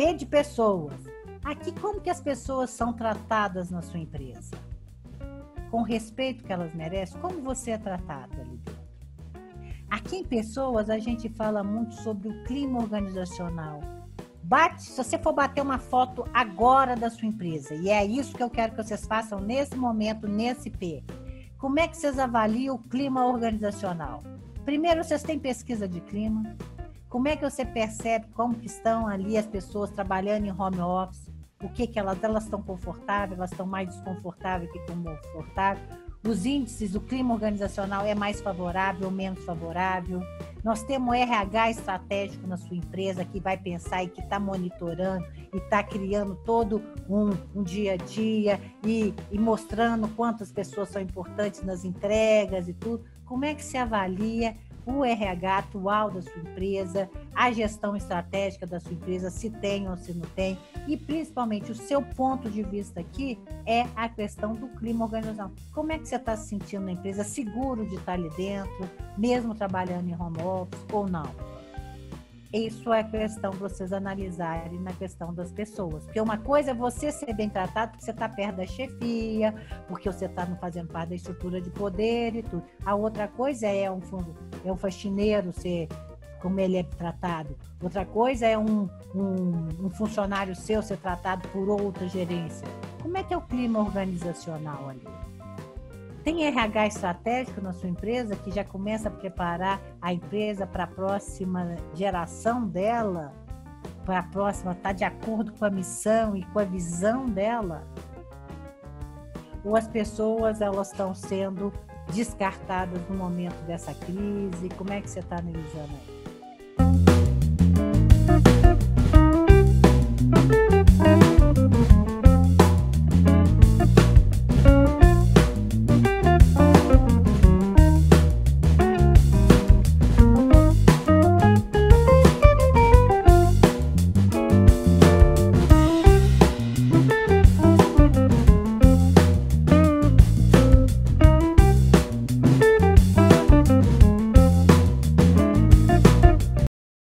P de pessoas. Aqui, como que as pessoas são tratadas na sua empresa? Com o respeito que elas merecem? Como você é tratado ali dentro? Aqui em pessoas, a gente fala muito sobre o clima organizacional. Bate, se você for bater uma foto agora da sua empresa, e é isso que eu quero que vocês façam nesse momento, nesse P. Como é que vocês avaliam o clima organizacional? Primeiro, vocês têm pesquisa de clima. Como é que você percebe como que estão ali as pessoas trabalhando em home office? O que que elas elas estão confortáveis, elas estão mais desconfortáveis que confortáveis? Os índices, o clima organizacional é mais favorável ou menos favorável? Nós temos RH estratégico na sua empresa que vai pensar e que está monitorando e está criando todo um, um, dia a dia e, e mostrando quantas pessoas são importantes nas entregas e tudo. Como é que se avalia o RH atual da sua empresa, a gestão estratégica da sua empresa, se tem ou se não tem, e principalmente o seu ponto de vista aqui é a questão do clima organizacional. Como é que você está se sentindo na empresa? Seguro de estar ali dentro, mesmo trabalhando em home office ou não? Isso é questão de vocês analisarem na questão das pessoas. Porque uma coisa é você ser bem tratado porque você está perto da chefia, porque você está fazendo parte da estrutura de poder e tudo. A outra coisa é um, é um faxineiro ser como ele é tratado. Outra coisa é um, um, um funcionário seu ser tratado por outra gerência. Como é que é o clima organizacional ali? Tem RH estratégico na sua empresa que já começa a preparar a empresa para a próxima geração dela, para a próxima, está de acordo com a missão e com a visão dela? Ou as pessoas elas estão sendo descartadas no momento dessa crise? Como é que você está analisando aí?